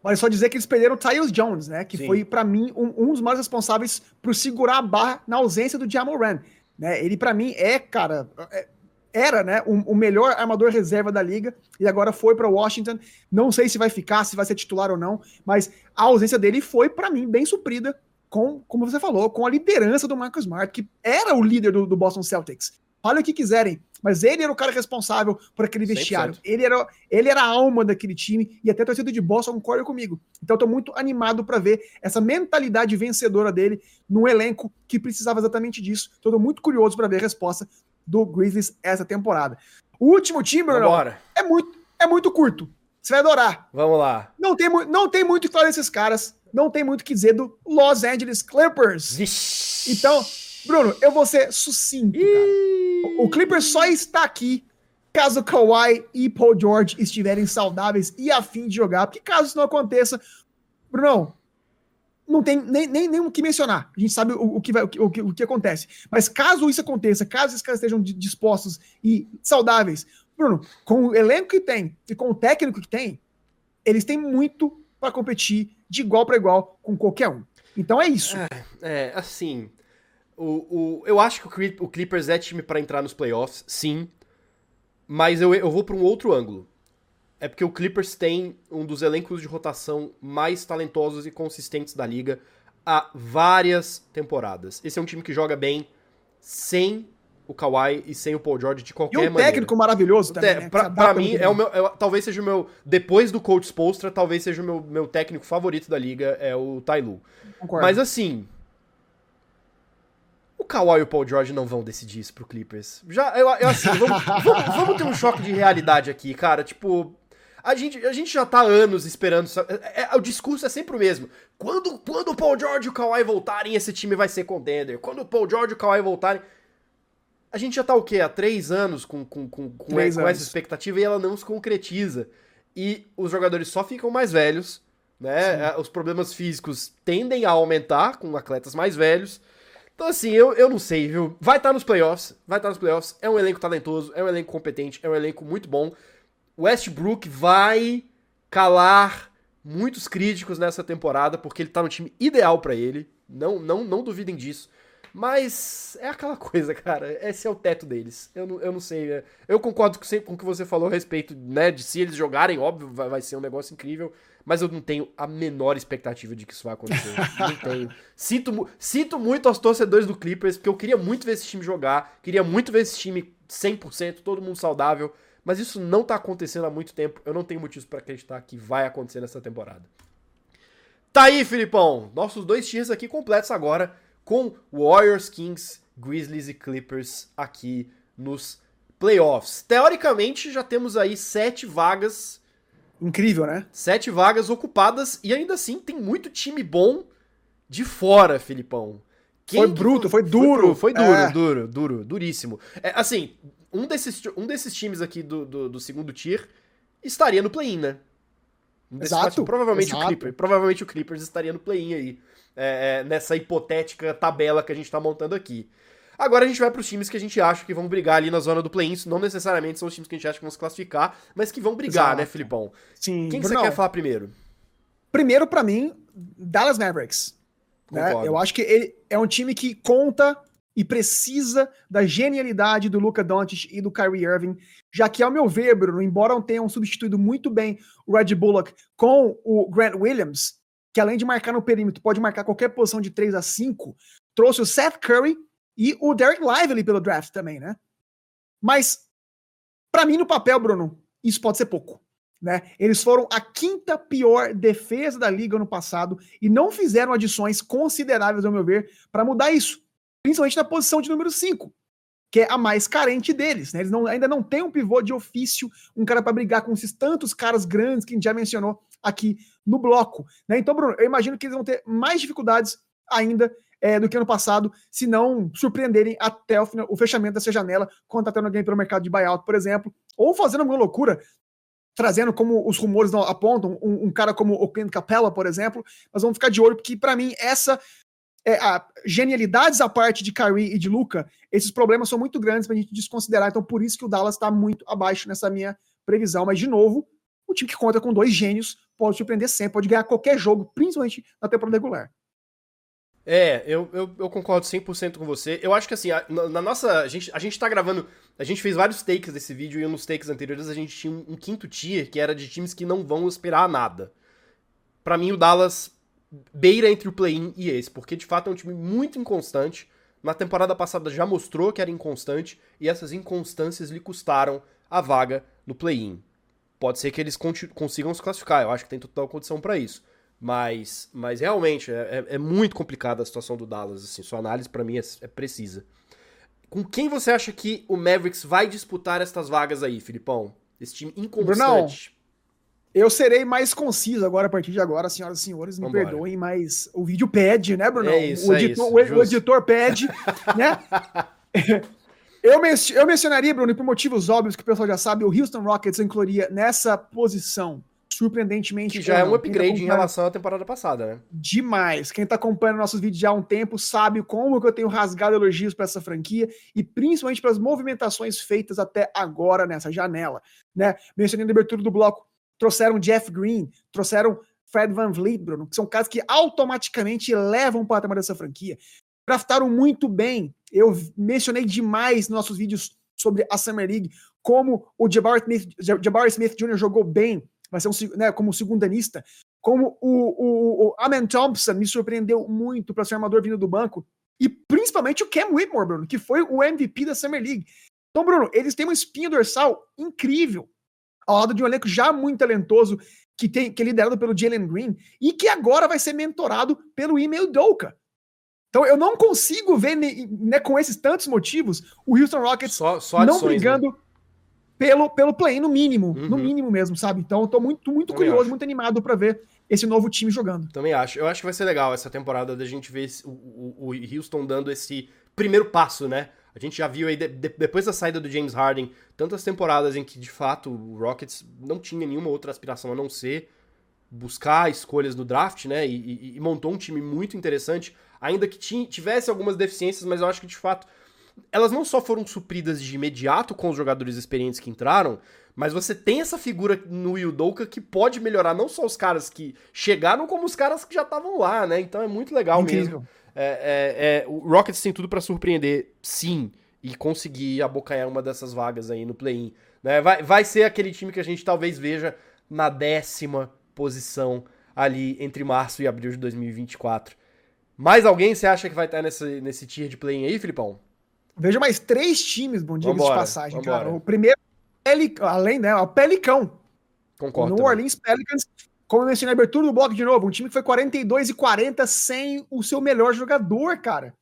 Vale só dizer que eles perderam o Tyus Jones, né? Que Sim. foi, para mim, um, um, dos mais responsáveis por segurar a barra na ausência do Jamoran. Né? Ele, para mim, é, cara, é, era né, o, o, melhor armador reserva da liga e agora foi para Washington. Não sei se vai ficar, se vai ser titular ou não, mas a ausência dele foi, para mim, bem suprida com, como você falou, com a liderança do Marcus Smart, que era o líder do, do Boston Celtics. Olha o que quiserem, mas ele era o cara responsável por aquele vestiário. Ele era, ele era a alma daquele time e até a torcida de Boston concorda comigo. Então eu tô muito animado para ver essa mentalidade vencedora dele num elenco que precisava exatamente disso. Tô muito curioso para ver a resposta do Grizzlies essa temporada. O último time, Bruno, é muito, é muito curto. Você vai adorar. Vamos lá. Não tem, não tem muito que falar desses caras. Não tem muito o que dizer do Los Angeles Clippers. Vixe. Então, Bruno, eu vou ser sucinto, cara. O Clippers só está aqui caso Kawhi e Paul George estiverem saudáveis e a fim de jogar. Porque caso isso não aconteça, Bruno, não tem nem, nem, nem o que mencionar. A gente sabe o, o, que vai, o, que, o, que, acontece. Mas caso isso aconteça, caso esses caras estejam dispostos e saudáveis, Bruno, com o elenco que tem e com o técnico que tem, eles têm muito para competir de igual para igual com qualquer um. Então é isso. É, é assim. O, o, eu acho que o Clippers é time para entrar nos playoffs, sim. Mas eu, eu vou para um outro ângulo. É porque o Clippers tem um dos elencos de rotação mais talentosos e consistentes da liga há várias temporadas. Esse é um time que joga bem sem o Kawhi e sem o Paul George de qualquer maneira. E um maneira. técnico maravilhoso também, né? Pra, pra mim, é o meu, é, talvez seja o meu... Depois do Coach Spolstra, talvez seja o meu, meu técnico favorito da liga, é o Tailu. Concordo. Mas assim... O Kawhi e o Paul George não vão decidir isso pro Clippers. Já, eu, eu assim, vamos, vamos, vamos ter um choque de realidade aqui, cara. Tipo, a gente, a gente já tá anos esperando. É, é, o discurso é sempre o mesmo. Quando, quando o Paul George e o Kawhi voltarem, esse time vai ser contender. Quando o Paul George e o Kawhi voltarem. a gente já tá o quê? Há três anos com, com, com, com, com essa expectativa e ela não se concretiza. E os jogadores só ficam mais velhos, né? Sim. Os problemas físicos tendem a aumentar com atletas mais velhos. Então, assim, eu, eu não sei, viu? Vai estar tá nos playoffs, vai estar tá nos playoffs. É um elenco talentoso, é um elenco competente, é um elenco muito bom. Westbrook vai calar muitos críticos nessa temporada, porque ele tá no time ideal para ele. Não, não, não duvidem disso. Mas é aquela coisa, cara. Esse é o teto deles. Eu não, eu não sei. É, eu concordo com, com o que você falou a respeito, né? De se eles jogarem, óbvio, vai, vai ser um negócio incrível. Mas eu não tenho a menor expectativa de que isso vai acontecer. não tenho. Sinto, sinto muito aos torcedores do Clippers, porque eu queria muito ver esse time jogar. Queria muito ver esse time 100%, todo mundo saudável. Mas isso não tá acontecendo há muito tempo. Eu não tenho motivos para acreditar que vai acontecer nessa temporada. Tá aí, Filipão. Nossos dois tiers aqui completos agora com Warriors, Kings, Grizzlies e Clippers aqui nos playoffs. Teoricamente, já temos aí sete vagas. Incrível, né? Sete vagas ocupadas e ainda assim tem muito time bom de fora, Filipão. Quem foi bruto, foi duro. Foi, foi duro, é. duro, duro, duríssimo. É, assim, um desses, um desses times aqui do, do, do segundo tier estaria no play-in, né? Um exato. provavelmente exato. o Clippers, provavelmente o Clippers estaria no play-in aí é, é, nessa hipotética tabela que a gente está montando aqui. Agora a gente vai para os times que a gente acha que vão brigar ali na zona do play-in. Não necessariamente são os times que a gente acha que vão se classificar, mas que vão brigar, Exato. né, Filipão? Sim. Quem que você quer falar primeiro? Primeiro, para mim, Dallas Mavericks. Né? Eu acho que ele é um time que conta e precisa da genialidade do Luca Doncic e do Kyrie Irving, já que, ao meu ver, Bruno, embora não tenham substituído muito bem o Red Bullock com o Grant Williams, que além de marcar no perímetro, pode marcar qualquer posição de 3 a 5, trouxe o Seth Curry e o Derek Lively pelo draft também, né? Mas, para mim, no papel, Bruno, isso pode ser pouco. Né? Eles foram a quinta pior defesa da liga no passado e não fizeram adições consideráveis, ao meu ver, para mudar isso. Principalmente na posição de número 5, que é a mais carente deles. Né? Eles não, ainda não têm um pivô de ofício, um cara para brigar com esses tantos caras grandes que a gente já mencionou aqui no bloco. Né? Então, Bruno, eu imagino que eles vão ter mais dificuldades ainda é, do que ano passado, se não surpreenderem até o, final, o fechamento dessa janela, contratando alguém pelo mercado de buyout, por exemplo, ou fazendo alguma loucura, trazendo como os rumores apontam, um, um cara como o Clint Capella, por exemplo, mas vamos ficar de olho, porque para mim essa é, a, genialidades à parte de Kyrie e de Luca, esses problemas são muito grandes pra gente desconsiderar, então por isso que o Dallas está muito abaixo nessa minha previsão, mas de novo, o time que conta com dois gênios pode surpreender sempre, pode ganhar qualquer jogo, principalmente na temporada regular. É, eu, eu, eu concordo 100% com você. Eu acho que assim, a, na, nossa. A gente, a gente tá gravando. A gente fez vários takes desse vídeo e nos takes anteriores a gente tinha um, um quinto tier que era de times que não vão esperar nada. Para mim, o Dallas beira entre o play-in e esse, porque de fato é um time muito inconstante. Na temporada passada já mostrou que era inconstante e essas inconstâncias lhe custaram a vaga no play-in pode ser que eles consigam se classificar. Eu acho que tem total condição para isso. Mas, mas realmente é, é, é, muito complicada a situação do Dallas. Assim, sua análise para mim é, é, precisa. Com quem você acha que o Mavericks vai disputar estas vagas aí, Filipão? Esse time inconstante. Brunão, eu serei mais conciso agora, a partir de agora, senhoras e senhores, me Vambora. perdoem, mas o vídeo pede, né, Bruno? É isso, o, é editor, isso, o, o editor pede, né? Eu, men eu mencionaria, Bruno, por motivos óbvios que o pessoal já sabe, o Houston Rockets incluiria nessa posição, surpreendentemente. Já é um upgrade tá em relação à temporada passada, né? Demais. Quem tá acompanhando nossos vídeos já há um tempo sabe como que eu tenho rasgado elogios para essa franquia e principalmente pelas movimentações feitas até agora nessa janela. Né? Mencionei na abertura do bloco, trouxeram Jeff Green, trouxeram Fred Van Vliet, Bruno, que são caras que automaticamente levam o patamar dessa franquia draftaram muito bem. Eu mencionei demais nos nossos vídeos sobre a Summer League como o Jabari Smith, Jabari Smith Jr. jogou bem, vai ser um, né, como segundanista, como o, o, o Amen Thompson me surpreendeu muito para ser armador vindo do banco, e principalmente o Cam Whitmore, Bruno, que foi o MVP da Summer League. Então, Bruno, eles têm uma espinha dorsal incrível, ao lado de um elenco já muito talentoso, que, tem, que é liderado pelo Jalen Green, e que agora vai ser mentorado pelo Email Doka. Então eu não consigo ver, né, com esses tantos motivos, o Houston Rockets só, só adições, não brigando né? Pelo, pelo play no mínimo. Uhum. No mínimo mesmo, sabe? Então eu tô muito, muito curioso, acho. muito animado para ver esse novo time jogando. Também acho. Eu acho que vai ser legal essa temporada da gente ver o, o, o Houston dando esse primeiro passo, né? A gente já viu aí, de, de, depois da saída do James Harden, tantas temporadas em que, de fato, o Rockets não tinha nenhuma outra aspiração a não ser buscar escolhas no draft, né? E, e, e montou um time muito interessante, ainda que tivesse algumas deficiências, mas eu acho que, de fato, elas não só foram supridas de imediato com os jogadores experientes que entraram, mas você tem essa figura no Yudoka que pode melhorar não só os caras que chegaram, como os caras que já estavam lá, né? Então é muito legal Incrível. mesmo. É, é, é, o Rockets tem tudo para surpreender, sim, e conseguir abocanhar uma dessas vagas aí no play-in. Né? Vai, vai ser aquele time que a gente talvez veja na décima posição ali entre março e abril de 2024. Mais alguém você acha que vai estar nesse, nesse tier de play-in aí, Filipão? Veja mais três times, bom dia de passagem, vambora. cara. O primeiro, além, né, o Pelicão. Concordo. New Orleans Pelicans como eu mencionei na abertura do bloco de novo, um time que foi 42 e 40 sem o seu melhor jogador, cara.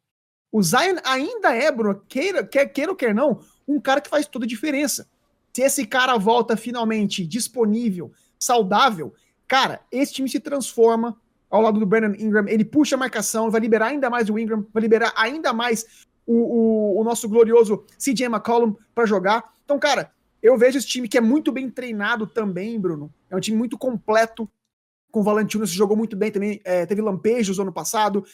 O Zion ainda é, Bruno, queira, quer, queira ou quer não, um cara que faz toda a diferença. Se esse cara volta finalmente disponível, saudável, cara, esse time se transforma ao lado do Brandon Ingram. Ele puxa a marcação, vai liberar ainda mais o Ingram, vai liberar ainda mais o, o, o nosso glorioso CJ McCollum para jogar. Então, cara, eu vejo esse time que é muito bem treinado também, Bruno. É um time muito completo. Com o Valentino se jogou muito bem também. É, teve lampejos ano passado.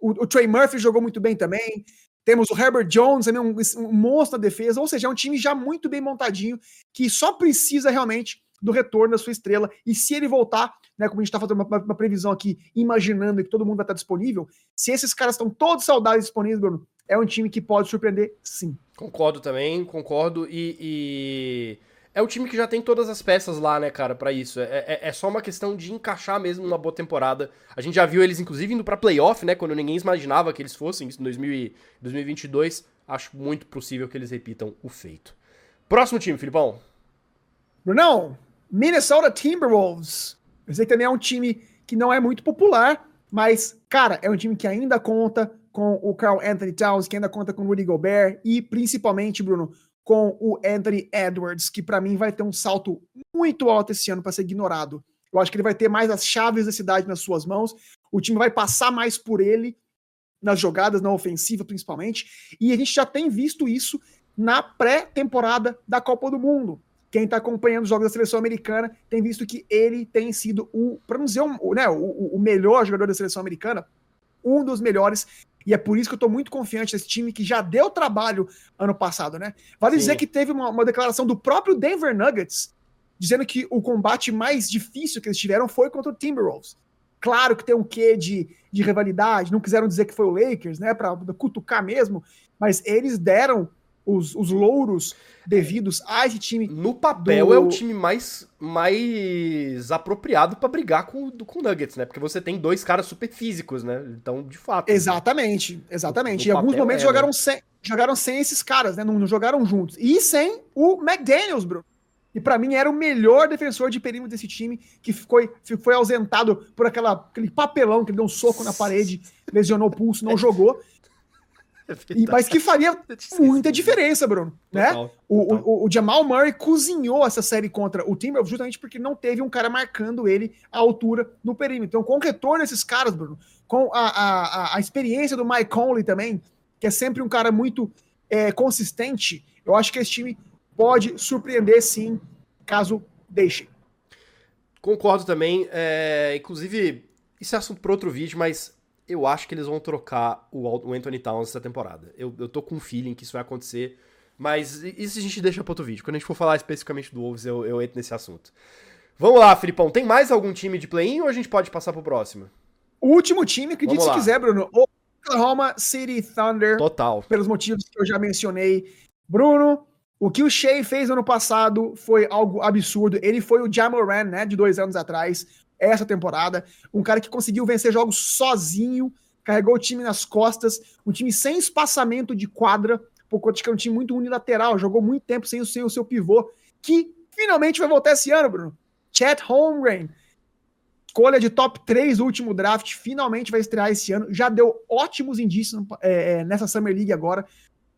O, o, Trey Murphy jogou muito bem também. Temos o Herbert Jones, um, um monstro na defesa. Ou seja, é um time já muito bem montadinho, que só precisa realmente do retorno da sua estrela. E se ele voltar, né, como a gente está fazendo uma, uma, previsão aqui, imaginando que todo mundo vai estar disponível, se esses caras estão todos saudáveis disponíveis, Bruno, é um time que pode surpreender, sim. Concordo também, concordo. E, e, é o time que já tem todas as peças lá, né, cara, para isso. É, é, é, só uma questão de encaixar mesmo uma boa temporada. A gente já viu eles, inclusive, indo pra playoff, né, quando ninguém imaginava que eles fossem, isso em 2022. Acho muito possível que eles repitam o feito. Próximo time, Filipão. Brunão, Minnesota Timberwolves. Eu sei que também é um time que não é muito popular, mas, cara, é um time que ainda conta com o Carl Anthony Towns, que ainda conta com o Rudy Gobert, e principalmente, Bruno, com o Anthony Edwards, que para mim vai ter um salto muito alto esse ano para ser ignorado. Eu acho que ele vai ter mais as chaves da cidade nas suas mãos, o time vai passar mais por ele nas jogadas, na ofensiva principalmente, e a gente já tem visto isso na pré-temporada da Copa do Mundo. Quem está acompanhando os jogos da seleção americana tem visto que ele tem sido o, para não dizer né, o, o melhor jogador da seleção americana, um dos melhores e é por isso que eu tô muito confiante nesse time que já deu trabalho ano passado, né? Vale Sim. dizer que teve uma, uma, declaração do próprio Denver Nuggets dizendo que o combate mais difícil que eles tiveram foi contra o Timberwolves. Claro que tem um quê de, de rivalidade, não quiseram dizer que foi o Lakers, né? Pra cutucar mesmo, mas eles deram os, os louros devidos a esse time. No papel do... é o time mais, mais apropriado para brigar com, com o Nuggets, né? Porque você tem dois caras super físicos, né? Então, de fato. Exatamente, exatamente. No, no em alguns momentos é, jogaram, né? sem, jogaram sem esses caras, né? Não, não, jogaram juntos. E sem o McDaniels, bro. E para mim era o melhor defensor de perímetro desse time, que foi, foi ausentado por aquela, aquele papelão que ele deu um soco na parede, lesionou o pulso, não jogou. E, mas que faria muita diferença, Bruno. Né? Total, o. O, o, Jamal Murray cozinhou essa série contra o Timberwolves justamente porque não teve um cara marcando ele à altura no perímetro. Então, com o retorno desses caras, Bruno, com a, a, a experiência do Mike Conley também, que é sempre um cara muito é, consistente, eu acho que esse time pode surpreender sim, caso deixe. Concordo também. É, inclusive, isso é assunto para outro vídeo, mas eu acho que eles vão trocar o Anthony Towns essa temporada. Eu, eu tô com um feeling que isso vai acontecer, mas isso a gente deixa para outro vídeo. Quando a gente for falar especificamente do Wolves, eu, eu entro nesse assunto. Vamos lá, Filipão. Tem mais algum time de play-in ou a gente pode passar pro próximo? O último time, que se quiser, Bruno. Oklahoma City Thunder. Total. Pelos motivos que eu já mencionei. Bruno, o que o Shea fez ano passado foi algo absurdo. Ele foi o Jamoran, né, de dois anos atrás essa temporada. Um cara que conseguiu vencer jogos sozinho, carregou o time nas costas, um time sem espaçamento de quadra, que é um time muito unilateral, jogou muito tempo sem, o seu pivô, que finalmente vai voltar esse ano, Bruno. Chet Holmgren, escolha de top 3 do último draft, finalmente vai estrear esse ano. Já deu ótimos indícios é, é, nessa Summer League agora.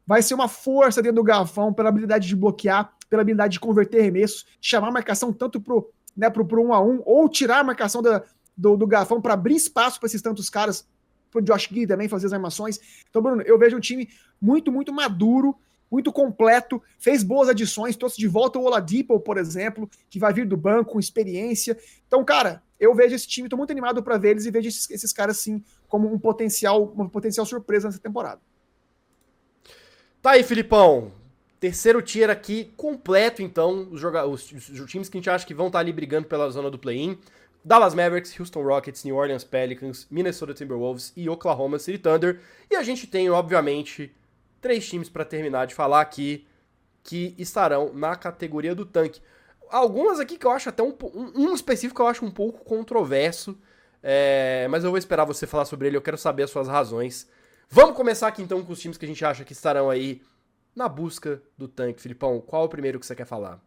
Vai ser uma força dentro do garrafão pela habilidade de bloquear, pela habilidade de converter remessos, chamar marcação tanto pro né, pro, pro um a um, ou tirar a marcação da, do, do garrafão para abrir espaço para esses tantos caras pro Josh Giddy também fazer as armações. Então, Bruno, eu vejo um time muito, muito maduro, muito completo, fez boas adições, trouxe de volta o Oladipo, por exemplo, que vai vir do banco com experiência. Então, cara, eu vejo esse time, tô muito animado para ver eles e vejo esses, esses caras, sim, como um potencial, uma potencial surpresa nessa temporada. Tá aí, Filipão. Terceiro tier aqui, completo, então, os, os, os, times que a gente acha que vão estar tá ali brigando pela zona do play-in. Dallas Mavericks, Houston Rockets, New Orleans Pelicans, Minnesota Timberwolves e Oklahoma City Thunder. E a gente tem, obviamente, três times para terminar de falar aqui que estarão na categoria do tanque. Algumas aqui que eu acho até um, um específico que eu acho um pouco controverso, é, mas eu vou esperar você falar sobre ele, eu quero saber as suas razões. Vamos começar aqui então com os times que a gente acha que estarão aí na busca do tanque. Filipão, qual é o primeiro que você quer falar?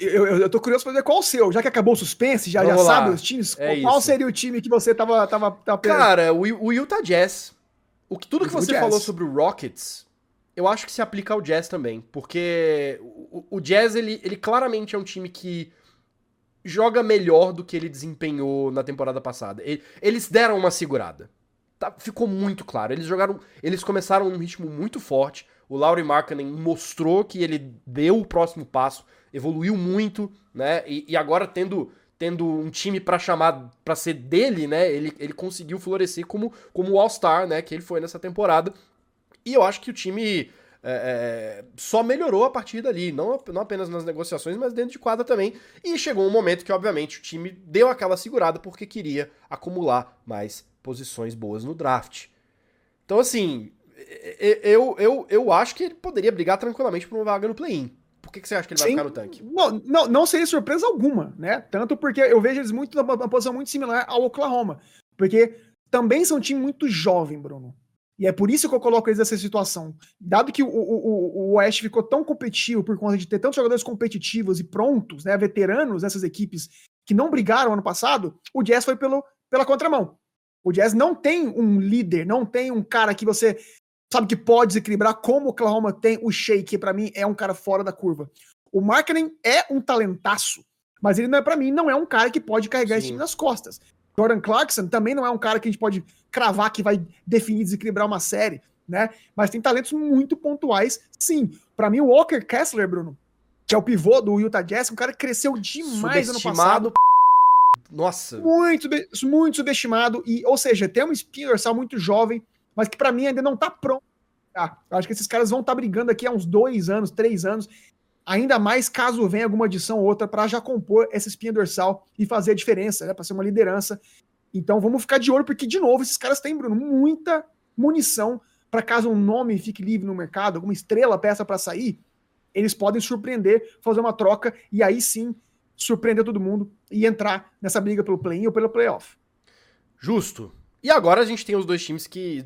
Eu, eu, eu tô curioso pra ver qual o seu. Já que acabou o suspense, já, já sabe os times, é qual, seria o time que você tava. tava, tava Cara, o, o Utah Jazz. O, tudo que você falou sobre o Rockets, eu acho que se aplica ao Jazz também. Porque o, o Jazz, ele, ele claramente é um time que joga melhor do que ele desempenhou na temporada passada. Ele, eles deram uma segurada. Tá, ficou muito claro. Eles jogaram. Eles começaram num ritmo muito forte. O Laurie Markkanen mostrou que ele deu o próximo passo, evoluiu muito, né? E, e agora tendo tendo um time para chamar para ser dele, né? Ele, ele conseguiu florescer como como o All-Star, né? Que ele foi nessa temporada. E eu acho que o time é, é, só melhorou a partir dali, não, não apenas nas negociações, mas dentro de quadra também. E chegou um momento que, obviamente, o time deu aquela segurada porque queria acumular mais posições boas no draft. Então, assim, eu, eu, eu acho que ele poderia brigar tranquilamente por uma vaga no play-in. Por que, que você acha que ele vai Sim. ficar no tanque? Não, não, não seria surpresa alguma, né? Tanto porque eu vejo eles muito numa posição muito similar ao Oklahoma. Porque também são um time muito jovem, Bruno. E é por isso que eu coloco eles nessa situação. Dado que o, o, o Oeste ficou tão competitivo por conta de ter tantos jogadores competitivos e prontos, né, veteranos nessas equipes que não brigaram ano passado, o Jazz foi pelo, pela contramão. O Jazz não tem um líder, não tem um cara que você sabe que pode desequilibrar, como o Oklahoma tem o Shea, que para mim é um cara fora da curva. O Markkinen é um talentaço, mas ele não é para mim não é um cara que pode carregar Sim. esse time nas costas. Jordan Clarkson também não é um cara que a gente pode cravar que vai definir desequilibrar uma série, né? Mas tem talentos muito pontuais, sim. Para mim o Walker Kessler, Bruno, que é o pivô do Utah Jazz, um cara que cresceu demais ano passado. Nossa. Muito, muito subestimado e, ou seja, tem uma espinha dorsal muito jovem, mas que para mim ainda não tá pronto. Tá? Eu acho que esses caras vão estar tá brigando aqui há uns dois anos, três anos, ainda mais caso venha alguma adição ou outra para já compor essa espinha dorsal e fazer a diferença, né, para ser uma liderança. Então vamos ficar de olho, porque, de novo, esses caras têm, Bruno, muita munição para caso um nome fique livre no mercado, alguma estrela peça para sair, eles podem surpreender, fazer uma troca e aí sim surpreender todo mundo e entrar nessa briga pelo play-in ou pelo playoff. Justo. E agora a gente tem os dois times que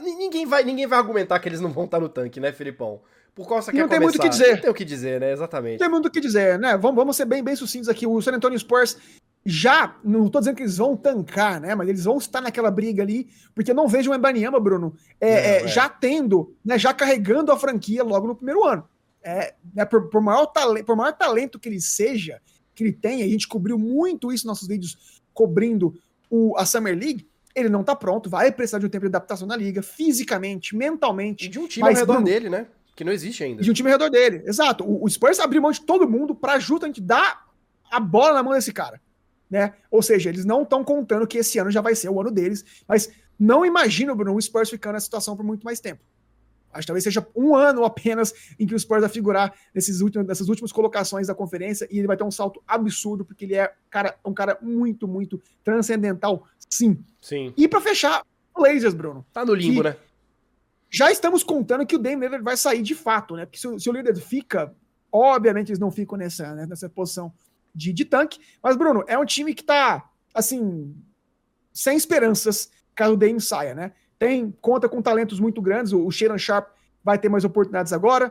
Ninguém vai, ninguém vai argumentar que eles não vão estar no tanque, né, Filipão? Por quer Não tem muito o que dizer. Não tem o que dizer, né? Exatamente. Não tem muito o que dizer, né? Vamos, vamos ser bem, bem sucintos aqui. O San Antonio Spurs já, não tô dizendo que eles vão tancar, né? Mas eles vão estar naquela briga ali, porque eu não vejo o Embanyama, Bruno, é, é, é, já tendo, né, já carregando a franquia logo no primeiro ano. É, né, por, por, maior talento, por maior talento que ele seja, que ele tenha, a gente cobriu muito isso nos nossos vídeos cobrindo o, a Summer League, ele não tá pronto, vai precisar de um tempo de adaptação na liga, fisicamente, mentalmente. E de um time ao redor dele, né? Que não existe ainda. De um time ao redor dele, exato. O, o Spurs abriu mão de todo mundo para justamente dar a bola na mão desse cara. Né? Ou seja, eles não estão contando que esse ano já vai ser o ano deles, mas não imagino, Bruno, o Spurs ficando nessa situação por muito mais tempo. Acho que talvez seja um ano apenas em que o Spurs vai figurar nesses últimos, nessas últimas colocações da conferência e ele vai ter um salto absurdo, porque ele é cara, um cara muito, muito transcendental, sim. Sim. E para fechar, o Blazers, Bruno. Tá no limbo, né? Já estamos contando que o Dame Lillard vai sair de fato, né? Porque se, se o Lillard fica, obviamente eles não ficam nessa, né, nessa posição de, de tanque. Mas, Bruno, é um time que tá, assim, sem esperanças caso o Dame saia, né? Tem, conta com talentos muito grandes. O, Sharon Sharp vai ter mais oportunidades agora.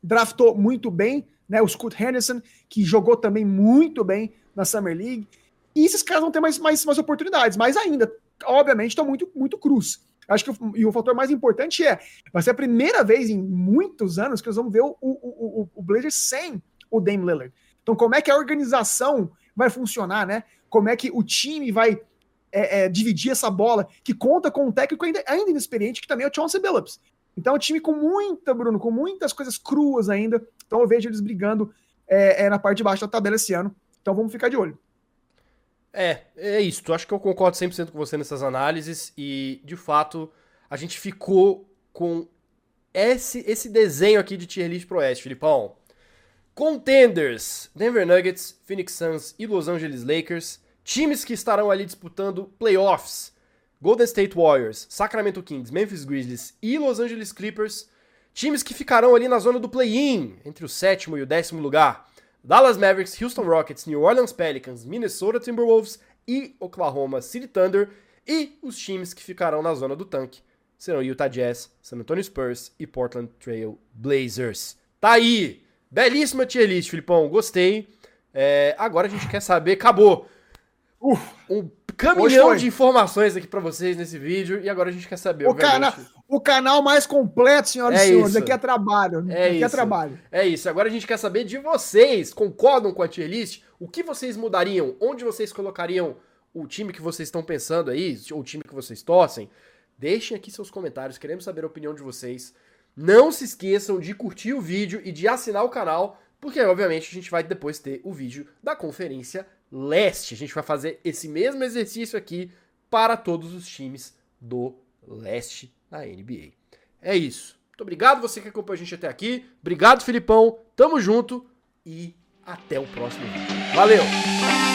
Draftou muito bem, né? O Scott Henderson, que jogou também muito bem na Summer League. E esses caras vão ter mais, mais, mais oportunidades, mas ainda, obviamente, estão muito, muito cruz. Acho que o, e o fator mais importante é, vai ser a primeira vez em muitos anos que nós vamos ver o, o, o, o Blazers sem o Dame Lillard. Então, como é que a organização vai funcionar, né? Como é que o time vai é, é, dividir essa bola, que conta com um técnico ainda, ainda inexperiente, que também é o Chauncey Billups. Então é um time com muita, Bruno, com muitas coisas cruas ainda. Então eu vejo eles brigando é, é, na parte de baixo da tabela esse ano. Então vamos ficar de olho. É, é isso. Acho que eu concordo 100% com você nessas análises e, de fato, a gente ficou com esse, esse desenho aqui de tier list pro Oeste, Filipão. Contenders: Denver Nuggets, Phoenix Suns e Los Angeles Lakers. Times que estarão ali disputando playoffs: Golden State Warriors, Sacramento Kings, Memphis Grizzlies e Los Angeles Clippers. Times que ficarão ali na zona do play-in, entre o sétimo e o décimo lugar: Dallas Mavericks, Houston Rockets, New Orleans Pelicans, Minnesota Timberwolves e Oklahoma City Thunder. E os times que ficarão na zona do tanque serão Utah Jazz, San Antonio Spurs e Portland Trail Blazers. Tá aí! Belíssima tier list, Filipão. Gostei. É, agora a gente quer saber. Acabou. Um caminhão de informações aqui para vocês nesse vídeo. E agora a gente quer saber. O, cana o canal mais completo, senhoras é e senhores. Isso. Aqui é trabalho. É aqui é isso. é trabalho. É isso. Agora a gente quer saber de vocês. Concordam com a tier list? O que vocês mudariam? Onde vocês colocariam o time que vocês estão pensando aí? Ou o time que vocês torcem? Deixem aqui seus comentários. Queremos saber a opinião de vocês. Não se esqueçam de curtir o vídeo e de assinar o canal, porque obviamente a gente vai depois ter o vídeo da Conferência Leste. A gente vai fazer esse mesmo exercício aqui para todos os times do Leste da NBA. É isso. Muito obrigado você que acompanhou a gente até aqui. Obrigado, Filipão. Tamo junto e até o próximo vídeo. Valeu!